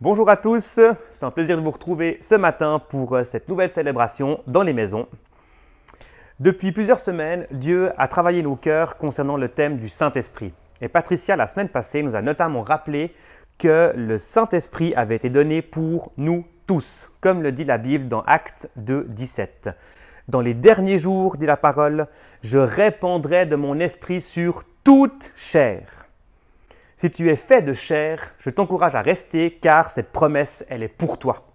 Bonjour à tous, c'est un plaisir de vous retrouver ce matin pour euh, cette nouvelle célébration dans les maisons. Depuis plusieurs semaines, Dieu a travaillé nos cœurs concernant le thème du Saint-Esprit. Et Patricia, la semaine passée, nous a notamment rappelé que le Saint-Esprit avait été donné pour nous tous, comme le dit la Bible dans Actes 2, 17. Dans les derniers jours, dit la parole, je répandrai de mon esprit sur toute chair. Si tu es fait de chair, je t'encourage à rester car cette promesse, elle est pour toi.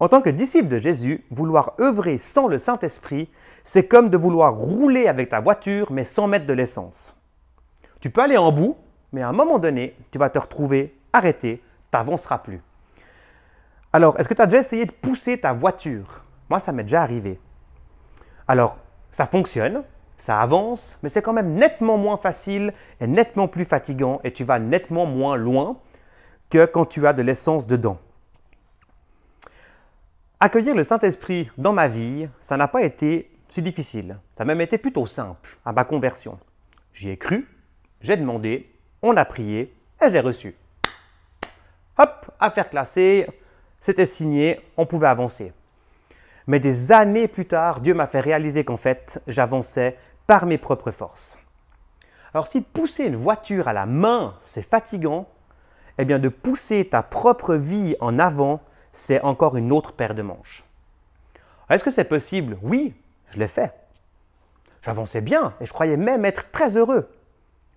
En tant que disciple de Jésus, vouloir œuvrer sans le Saint-Esprit, c'est comme de vouloir rouler avec ta voiture mais sans mettre de l'essence. Tu peux aller en bout, mais à un moment donné, tu vas te retrouver arrêté, tu n'avanceras plus. Alors, est-ce que tu as déjà essayé de pousser ta voiture? Moi, ça m'est déjà arrivé. Alors, ça fonctionne, ça avance, mais c'est quand même nettement moins facile et nettement plus fatigant et tu vas nettement moins loin que quand tu as de l'essence dedans. Accueillir le Saint-Esprit dans ma vie, ça n'a pas été si difficile. Ça a même été plutôt simple à ma conversion. J'y ai cru, j'ai demandé, on a prié et j'ai reçu. Hop, affaire classée, c'était signé, on pouvait avancer. Mais des années plus tard, Dieu m'a fait réaliser qu'en fait, j'avançais par mes propres forces. Alors si pousser une voiture à la main, c'est fatigant, eh bien de pousser ta propre vie en avant, c'est encore une autre paire de manches. Est-ce que c'est possible? Oui, je l'ai fait. J'avançais bien et je croyais même être très heureux.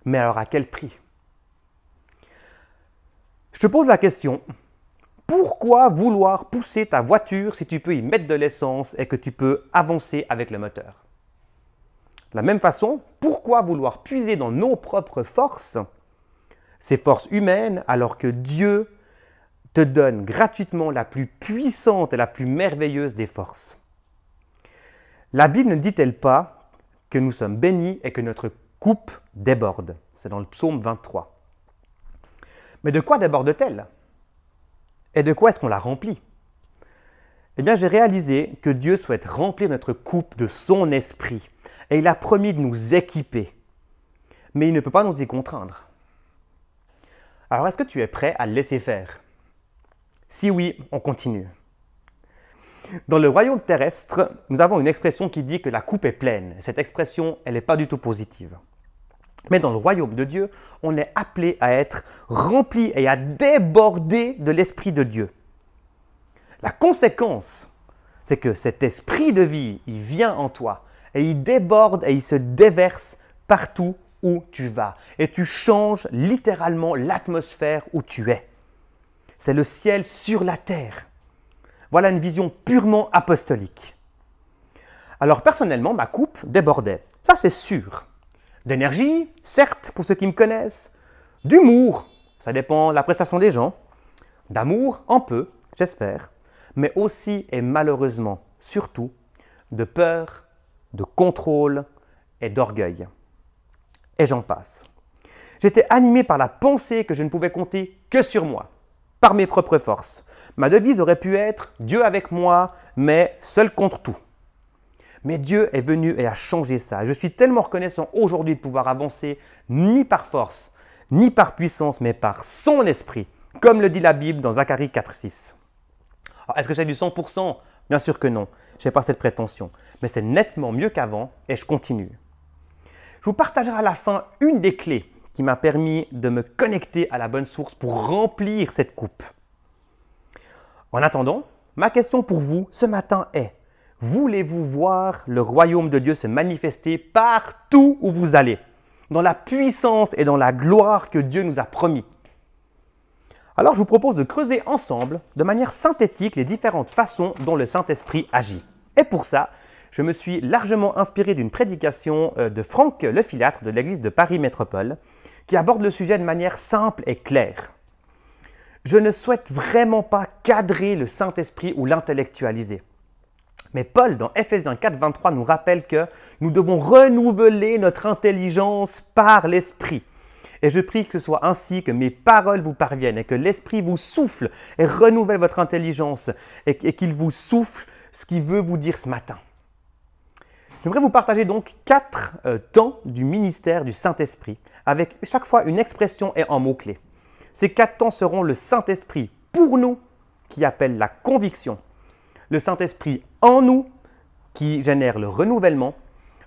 Mais alors à quel prix? Je te pose la question, pourquoi vouloir pousser ta voiture si tu peux y mettre de l'essence et que tu peux avancer avec le moteur? De la même façon, pourquoi vouloir puiser dans nos propres forces, ces forces humaines, alors que Dieu te donne gratuitement la plus puissante et la plus merveilleuse des forces? La Bible ne dit-elle pas que nous sommes bénis et que notre coupe déborde? C'est dans le psaume 23. Mais de quoi déborde-t-elle? Et de quoi est-ce qu'on la remplit? Eh bien, j'ai réalisé que Dieu souhaite remplir notre coupe de son esprit et il a promis de nous équiper. Mais il ne peut pas nous y contraindre. Alors est-ce que tu es prêt à laisser faire? Si oui, on continue. Dans le royaume terrestre, nous avons une expression qui dit que la coupe est pleine. Cette expression, elle n'est pas du tout positive. Mais dans le royaume de Dieu, on est appelé à être rempli et à déborder de l'Esprit de Dieu. La conséquence, c'est que cet esprit de vie, il vient en toi et il déborde et il se déverse partout où tu vas. Et tu changes littéralement l'atmosphère où tu es. C'est le ciel sur la terre. Voilà une vision purement apostolique. Alors personnellement, ma coupe débordait. Ça c'est sûr. D'énergie, certes, pour ceux qui me connaissent. D'humour, ça dépend de la prestation des gens. D'amour, un peu, j'espère. Mais aussi et malheureusement, surtout, de peur de contrôle et d'orgueil. Et j'en passe. J'étais animé par la pensée que je ne pouvais compter que sur moi, par mes propres forces. Ma devise aurait pu être Dieu avec moi, mais seul contre tout. Mais Dieu est venu et a changé ça. Je suis tellement reconnaissant aujourd'hui de pouvoir avancer ni par force, ni par puissance, mais par son esprit, comme le dit la Bible dans Zacharie 4.6. Est-ce que c'est du 100% Bien sûr que non, je n'ai pas cette prétention, mais c'est nettement mieux qu'avant et je continue. Je vous partagerai à la fin une des clés qui m'a permis de me connecter à la bonne source pour remplir cette coupe. En attendant, ma question pour vous ce matin est, voulez-vous voir le royaume de Dieu se manifester partout où vous allez, dans la puissance et dans la gloire que Dieu nous a promis? Alors je vous propose de creuser ensemble, de manière synthétique, les différentes façons dont le Saint-Esprit agit. Et pour ça, je me suis largement inspiré d'une prédication euh, de Franck Lefilâtre de l'Église de Paris Métropole, qui aborde le sujet de manière simple et claire. Je ne souhaite vraiment pas cadrer le Saint-Esprit ou l'intellectualiser. Mais Paul, dans Ephésiens 4, 23, nous rappelle que nous devons renouveler notre intelligence par l'Esprit. Et je prie que ce soit ainsi que mes paroles vous parviennent et que l'Esprit vous souffle et renouvelle votre intelligence et, qu'il vous souffle ce qu'il veut vous dire ce matin. J'aimerais vous partager donc quatre euh, temps du ministère du Saint-Esprit, avec chaque fois une expression et un mot-clé. Ces quatre temps seront le Saint-Esprit pour nous, qui appelle la conviction, le Saint-Esprit en nous, qui génère le renouvellement,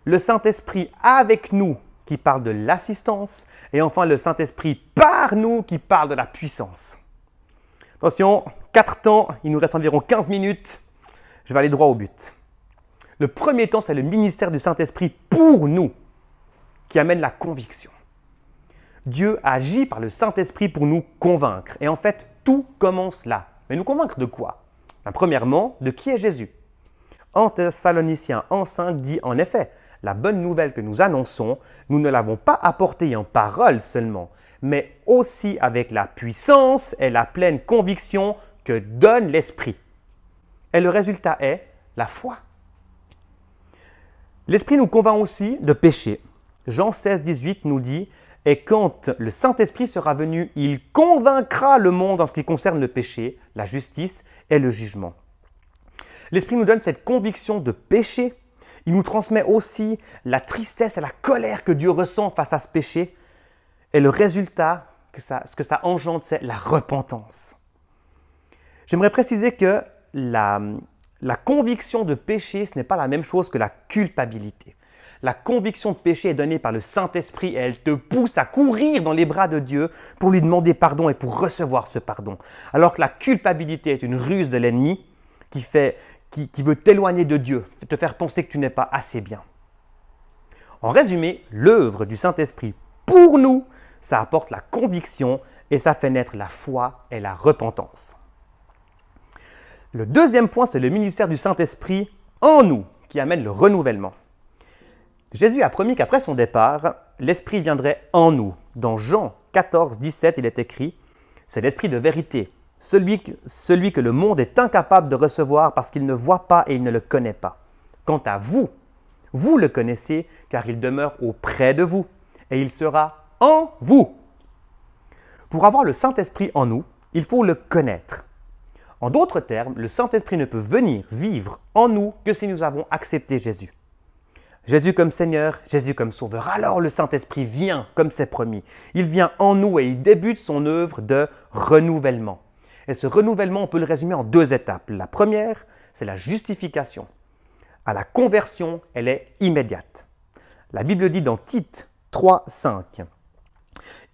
le Saint-Esprit avec nous, qui parle de l'assistance, et enfin le Saint-Esprit par nous, qui parle de la puissance. Attention, quatre temps, il nous reste environ 15 minutes, je vais aller droit au but. Le premier temps, c'est le ministère du Saint-Esprit pour nous, qui amène la conviction. Dieu agit par le Saint-Esprit pour nous convaincre. Et en fait, tout commence là. Mais nous convaincre de quoi? Ben, Premièrement, de qui est Jésus? En Thessaloniciens en 5 dit en effet, la bonne nouvelle que nous annonçons, nous ne l'avons pas apportée en parole seulement, mais aussi avec la puissance et la pleine conviction que donne l'Esprit. Et le résultat est la foi. L'Esprit nous convainc aussi de péché. Jean 16, 18 nous dit Et quand le Saint-Esprit sera venu, il convaincra le monde en ce qui concerne le péché, la justice et le jugement. L'Esprit nous donne cette conviction de péché. Il nous transmet aussi la tristesse et la colère que Dieu ressent face à ce péché. Et le résultat, que ça, ce que ça engendre, c'est la repentance. J'aimerais préciser que la, la conviction de péché, ce n'est pas la même chose que la culpabilité. La conviction de péché est donnée par le Saint-Esprit et elle te pousse à courir dans les bras de Dieu pour lui demander pardon et pour recevoir ce pardon. Alors que la culpabilité est une ruse de l'ennemi qui, qui, veut t'éloigner de Dieu, te faire penser que tu n'es pas assez bien. En résumé, l'œuvre du Saint-Esprit pour nous, ça apporte la conviction et ça fait naître la foi et la repentance. Le deuxième point, c'est le ministère du Saint-Esprit en nous qui amène le renouvellement. Jésus a promis qu'après son départ, l'Esprit viendrait en nous. Dans Jean 14, 17, il est écrit, c'est l'Esprit de vérité, celui, que le monde est incapable de recevoir parce qu'il ne voit pas et il ne le connaît pas. Quant à vous, vous le connaissez car il demeure auprès de vous et il sera en vous. Pour avoir le Saint-Esprit en nous, il faut le connaître. En d'autres termes, le Saint-Esprit ne peut venir vivre en nous que si nous avons accepté Jésus. Jésus comme Seigneur, Jésus comme Sauveur. Alors le Saint-Esprit vient comme c'est promis. Il vient en nous et il débute son œuvre de renouvellement. Et ce renouvellement, on peut le résumer en deux étapes. La première, c'est la justification. À la conversion, elle est immédiate. La Bible dit dans Tite 3, 5,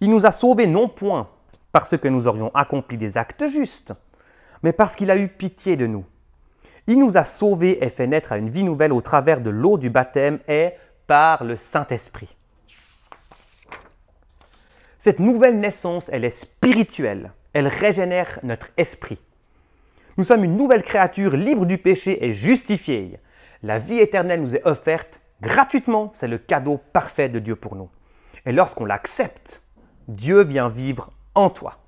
Il nous a sauvés non point parce que nous aurions accompli des actes justes, mais parce qu'il a eu pitié de nous il nous a sauvés et fait naître à une vie nouvelle au travers de l'eau du baptême et par le Saint-Esprit. Cette nouvelle naissance, elle est spirituelle. Elle régénère notre esprit. Nous sommes une nouvelle créature libre du péché et justifiée. La vie éternelle nous est offerte gratuitement. C'est le cadeau parfait de Dieu pour nous. Et lorsqu'on l'accepte, Dieu vient vivre en toi.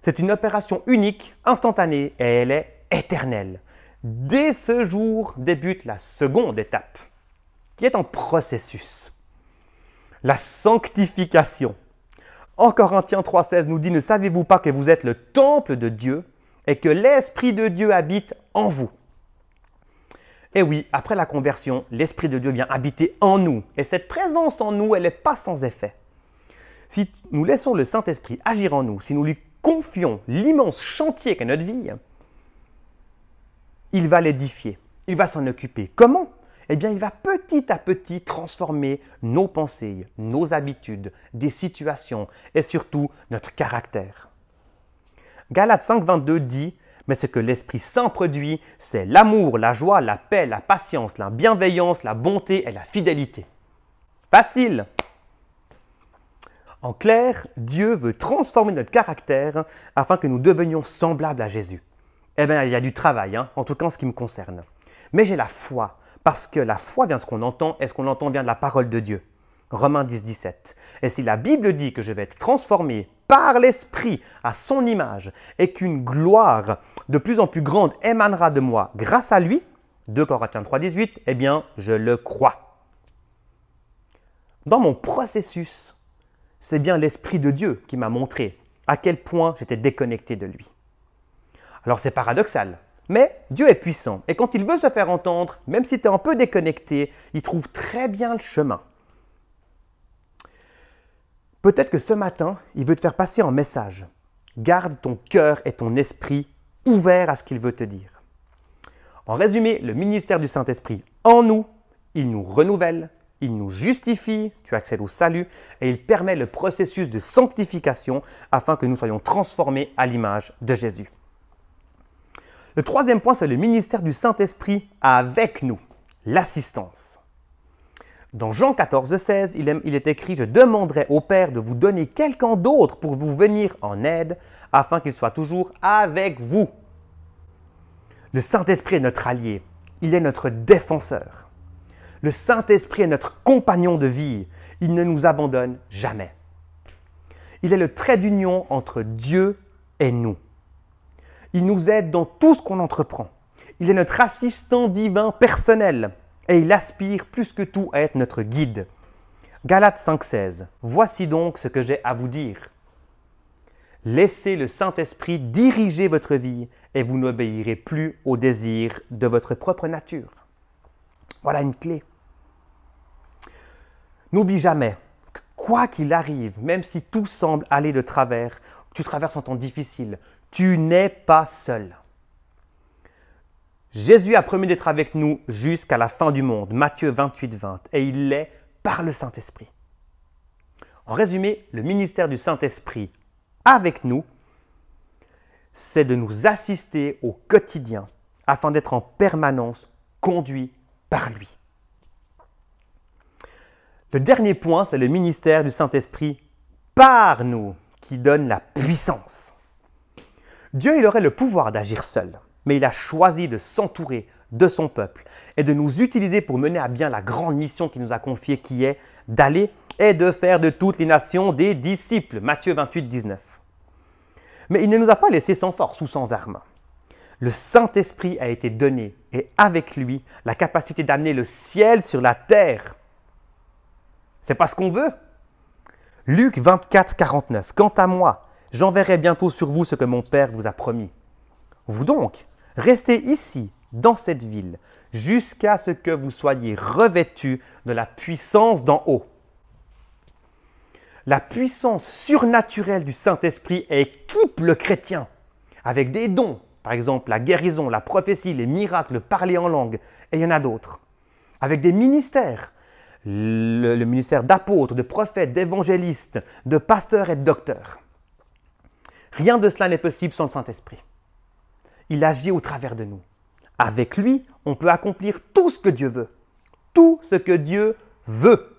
C'est une opération unique, instantanée, et elle est éternelle. Dès ce jour débute la seconde étape, qui est en processus. La sanctification. En Corinthiens 3.16 nous dit, ne savez-vous pas que vous êtes le temple de Dieu et que l'Esprit de Dieu habite en vous? Et eh oui, après la conversion, l'Esprit de Dieu vient habiter en nous. Et cette présence en nous, elle n'est pas sans effet. Si nous laissons le Saint-Esprit agir en nous, si nous lui confions l'immense chantier qu'est notre vie, il va l'édifier, il va s'en occuper. Comment? Eh bien, il va petit à petit transformer nos pensées, nos habitudes, des situations et surtout notre caractère. Galates 5.22 dit mais ce que l'Esprit Saint produit, c'est l'amour, la joie, la paix, la patience, la bienveillance, la bonté et la fidélité. Facile En clair, Dieu veut transformer notre caractère afin que nous devenions semblables à Jésus. Eh bien, il y a du travail, hein, en tout cas en ce qui me concerne. Mais j'ai la foi, parce que la foi vient de ce qu'on entend, et ce qu'on entend vient de la parole de Dieu. Romains 10, 17. Et si la Bible dit que je vais être transformé par l'Esprit à son image, et qu'une gloire de plus en plus grande émanera de moi grâce à lui, 2 Corinthiens 3, 18, eh bien, je le crois. Dans mon processus, c'est bien l'Esprit de Dieu qui m'a montré à quel point j'étais déconnecté de lui. Alors c'est paradoxal, mais Dieu est puissant et quand il veut se faire entendre, même si tu es un peu déconnecté, il trouve très bien le chemin. Peut-être que ce matin, il veut te faire passer un message. Garde ton cœur et ton esprit ouverts à ce qu'il veut te dire. En résumé, le ministère du Saint-Esprit en nous, il nous renouvelle, il nous justifie, tu accèdes au salut, et il permet le processus de sanctification afin que nous soyons transformés à l'image de Jésus. Le troisième point, c'est le ministère du Saint-Esprit avec nous, l'assistance. Dans Jean 14, 16, il est écrit Je demanderai au Père de vous donner quelqu'un d'autre pour vous venir en aide, afin qu'il soit toujours avec vous. Le Saint-Esprit est notre allié, il est notre défenseur. Le Saint-Esprit est notre compagnon de vie, il ne nous abandonne jamais. Il est le trait d'union entre Dieu et nous. Il nous aide dans tout ce qu'on entreprend. Il est notre assistant divin personnel et il aspire plus que tout à être notre guide. Galates 5.16. Voici donc ce que j'ai à vous dire. Laissez le Saint-Esprit diriger votre vie et vous n'obéirez plus aux désirs de votre propre nature. Voilà une clé. N'oublie jamais que quoi qu'il arrive, même si tout semble aller de travers, tu traverses un temps difficile, tu n'es pas seul. Jésus a promis d'être avec nous jusqu'à la fin du monde, Matthieu 28, 20, et il l'est par le Saint-Esprit. En résumé, le ministère du Saint-Esprit avec nous, c'est de nous assister au quotidien afin d'être en permanence conduit par lui. Le dernier point, c'est le ministère du Saint-Esprit par nous qui donne la puissance. Dieu, il aurait le pouvoir d'agir seul, mais il a choisi de s'entourer de son peuple et de nous utiliser pour mener à bien la grande mission qu'il nous a confiée qui est d'aller et de faire de toutes les nations des disciples. Matthieu 28, 19. Mais il ne nous a pas laissés sans force ou sans armes. Le Saint-Esprit a été donné et avec lui la capacité d'amener le ciel sur la terre. C'est pas ce qu'on veut. Luc 24, 49. Quant à moi, j'enverrai bientôt sur vous ce que mon Père vous a promis. Vous donc, restez ici, dans cette ville, jusqu'à ce que vous soyez revêtus de la puissance d'en haut. La puissance surnaturelle du Saint-Esprit équipe le chrétien avec des dons, par exemple la guérison, la prophétie, les miracles, parler en langue, et il y en a d'autres. Avec des ministères, le, le ministère d'apôtres, de prophètes, d'évangélistes, de pasteurs et de docteurs. Rien de cela n'est possible sans le Saint-Esprit. Il agit au travers de nous. Avec lui, on peut accomplir tout ce que Dieu veut. Tout ce que Dieu veut.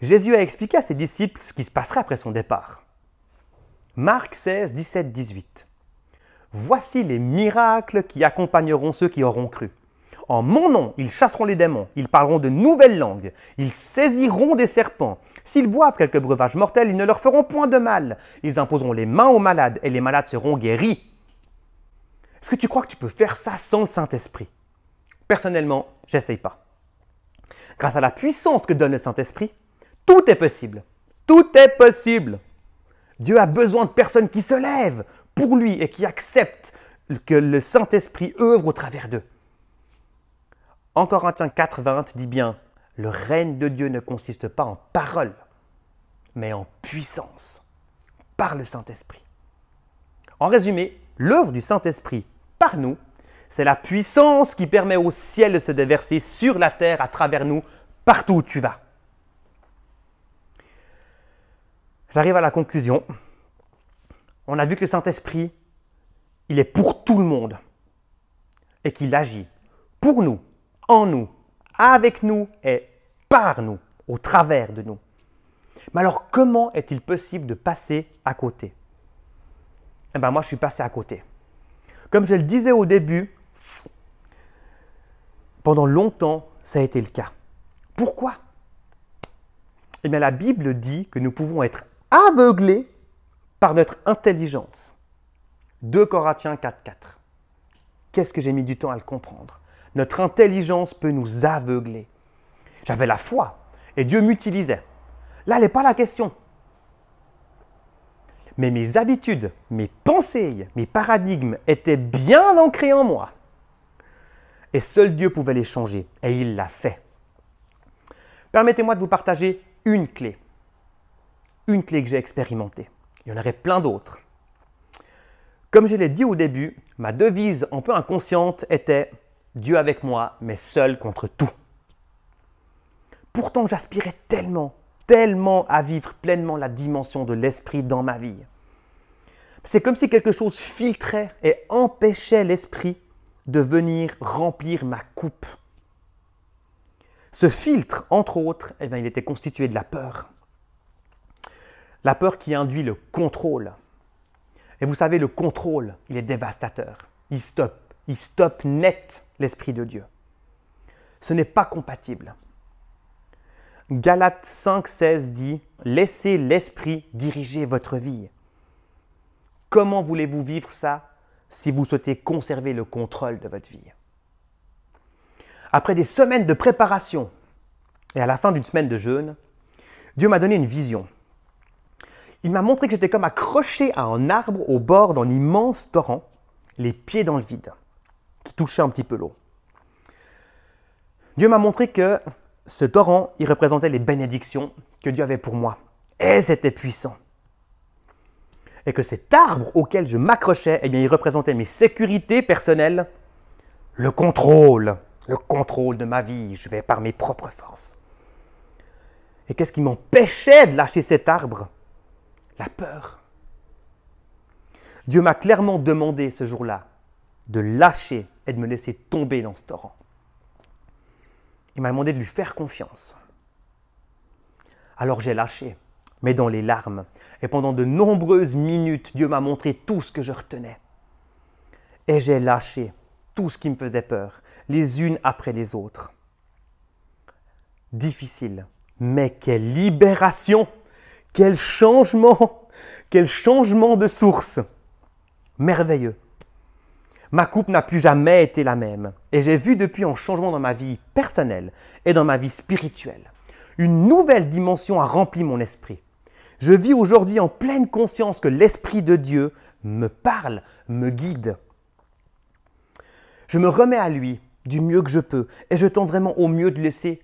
Jésus a expliqué à ses disciples ce qui se passerait après son départ. Marc 16, 17, 18. Voici les miracles qui accompagneront ceux qui auront cru. En mon nom, ils chasseront les démons, ils parleront de nouvelles langues, ils saisiront des serpents. S'ils boivent quelques breuvages mortels, ils ne leur feront point de mal. Ils imposeront les mains aux malades et les malades seront guéris. Est-ce que tu crois que tu peux faire ça sans le Saint-Esprit? Personnellement, j'essaye pas. Grâce à la puissance que donne le Saint-Esprit, tout est possible. Tout est possible. Dieu a besoin de personnes qui se lèvent pour lui et qui acceptent que le Saint-Esprit œuvre au travers d'eux. En Corinthiens 4, 20 dit bien, le règne de Dieu ne consiste pas en parole, mais en puissance, par le Saint-Esprit. En résumé, l'œuvre du Saint-Esprit par nous, c'est la puissance qui permet au ciel de se déverser sur la terre à travers nous, partout où tu vas. J'arrive à la conclusion. On a vu que le Saint-Esprit, il est pour tout le monde et qu'il agit pour nous, en nous, avec nous et par nous, au travers de nous. Mais alors, comment est-il possible de passer à côté? Eh bien, moi, je suis passé à côté. Comme je le disais au début, pendant longtemps, ça a été le cas. Pourquoi? Eh bien, la Bible dit que nous pouvons être aveuglés par notre intelligence. 2 Corinthiens 4.4. Qu'est-ce que j'ai mis du temps à le comprendre? Notre intelligence peut nous aveugler. J'avais la foi et Dieu m'utilisait. Là, n'est pas la question. Mais mes habitudes, mes pensées, mes paradigmes étaient bien ancrés en moi. Et seul Dieu pouvait les changer. Et il l'a fait. Permettez-moi de vous partager une clé une clé que j'ai expérimentée. Il y en aurait plein d'autres. Comme je l'ai dit au début, ma devise un peu inconsciente était Dieu avec moi, mais seul contre tout. Pourtant, j'aspirais tellement, tellement à vivre pleinement la dimension de l'esprit dans ma vie. C'est comme si quelque chose filtrait et empêchait l'esprit de venir remplir ma coupe. Ce filtre, entre autres, eh bien, il était constitué de la peur. La peur qui induit le contrôle. Et vous savez, le contrôle, il est dévastateur. Il stoppe, il stoppe net l'Esprit de Dieu. Ce n'est pas compatible. Galates 5,16 dit Laissez l'Esprit diriger votre vie. Comment voulez-vous vivre ça si vous souhaitez conserver le contrôle de votre vie? Après des semaines de préparation et à la fin d'une semaine de jeûne, Dieu m'a donné une vision. Il m'a montré que j'étais comme accroché à un arbre au bord d'un immense torrent, les pieds dans le vide, qui touchait un petit peu l'eau. Dieu m'a montré que ce torrent, il représentait les bénédictions que Dieu avait pour moi. Et c'était puissant. Et que cet arbre auquel je m'accrochais, eh bien, il représentait mes sécurités personnelles, le contrôle, le contrôle de ma vie. Je vais par mes propres forces. Et qu'est-ce qui m'empêchait de lâcher cet arbre? La peur. Dieu m'a clairement demandé ce jour-là de lâcher et de me laisser tomber dans ce torrent. Il m'a demandé de lui faire confiance. Alors j'ai lâché, mais dans les larmes. Et pendant de nombreuses minutes, Dieu m'a montré tout ce que je retenais. Et j'ai lâché tout ce qui me faisait peur, les unes après les autres. Difficile, mais quelle libération quel changement Quel changement de source Merveilleux. Ma coupe n'a plus jamais été la même et j'ai vu depuis un changement dans ma vie personnelle et dans ma vie spirituelle. Une nouvelle dimension a rempli mon esprit. Je vis aujourd'hui en pleine conscience que l'Esprit de Dieu me parle, me guide. Je me remets à lui du mieux que je peux et je tente vraiment au mieux de laisser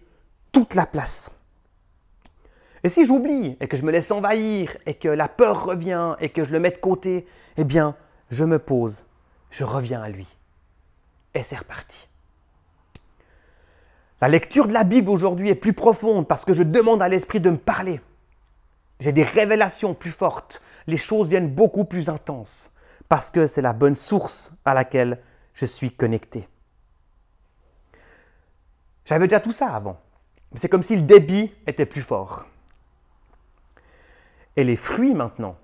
toute la place. Et si j'oublie et que je me laisse envahir et que la peur revient et que je le mets de côté, eh bien, je me pose, je reviens à lui. Et c'est reparti. La lecture de la Bible aujourd'hui est plus profonde parce que je demande à l'Esprit de me parler. J'ai des révélations plus fortes. Les choses viennent beaucoup plus intenses parce que c'est la bonne source à laquelle je suis connecté. J'avais déjà tout ça avant. Mais c'est comme si le débit était plus fort. Et les fruits maintenant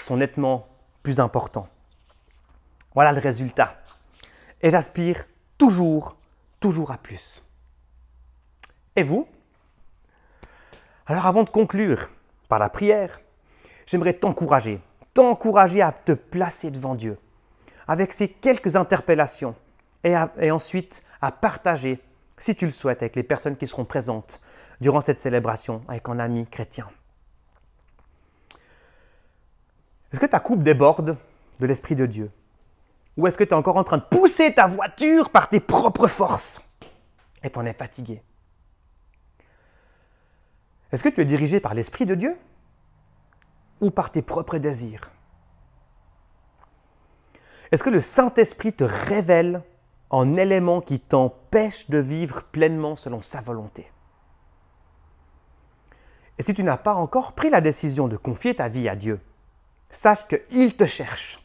sont nettement plus importants. Voilà le résultat. Et j'aspire toujours, toujours à plus. Et vous? Alors avant de conclure par la prière, j'aimerais t'encourager, t'encourager à te placer devant Dieu avec ces quelques interpellations et, ensuite à partager, si tu le souhaites, avec les personnes qui seront présentes durant cette célébration avec un ami chrétien. Est-ce que ta coupe déborde de l'Esprit de Dieu? Ou est-ce que tu es encore en train de pousser ta voiture par tes propres forces et t'en es fatigué? Est-ce que tu es dirigé par l'Esprit de Dieu ou par tes propres désirs? Est-ce que le Saint-Esprit te révèle en élément qui t'empêche de vivre pleinement selon sa volonté? Et si tu n'as pas encore pris la décision de confier ta vie à Dieu, sache qu'il te cherche.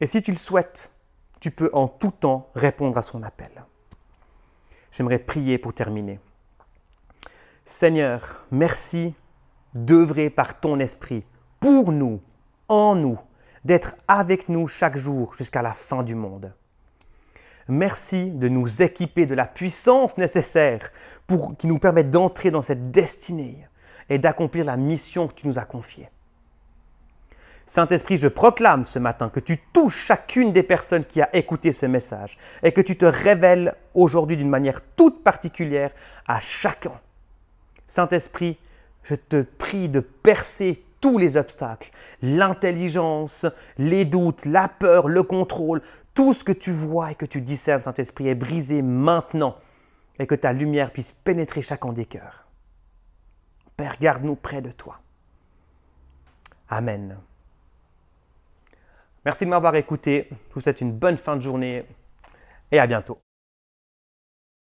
Et si tu le souhaites, tu peux en tout temps répondre à son appel. J'aimerais prier pour terminer. Seigneur, merci d'œuvrer par ton esprit pour nous, en nous, d'être avec nous chaque jour jusqu'à la fin du monde. Merci de nous équiper de la puissance nécessaire pour qui nous permette d'entrer dans cette destinée et d'accomplir la mission que tu nous as confiée. Saint-Esprit, je proclame ce matin que tu touches chacune des personnes qui a écouté ce message et que tu te révèles aujourd'hui d'une manière toute particulière à chacun. Saint-Esprit, je te prie de percer tous les obstacles, l'intelligence, les doutes, la peur, le contrôle, tout ce que tu vois et que tu discernes, Saint-Esprit, est brisé maintenant et que ta lumière puisse pénétrer chacun des cœurs. Père, garde-nous près de toi. Amen. Merci de m'avoir écouté. Je vous souhaite une bonne fin de journée et à bientôt.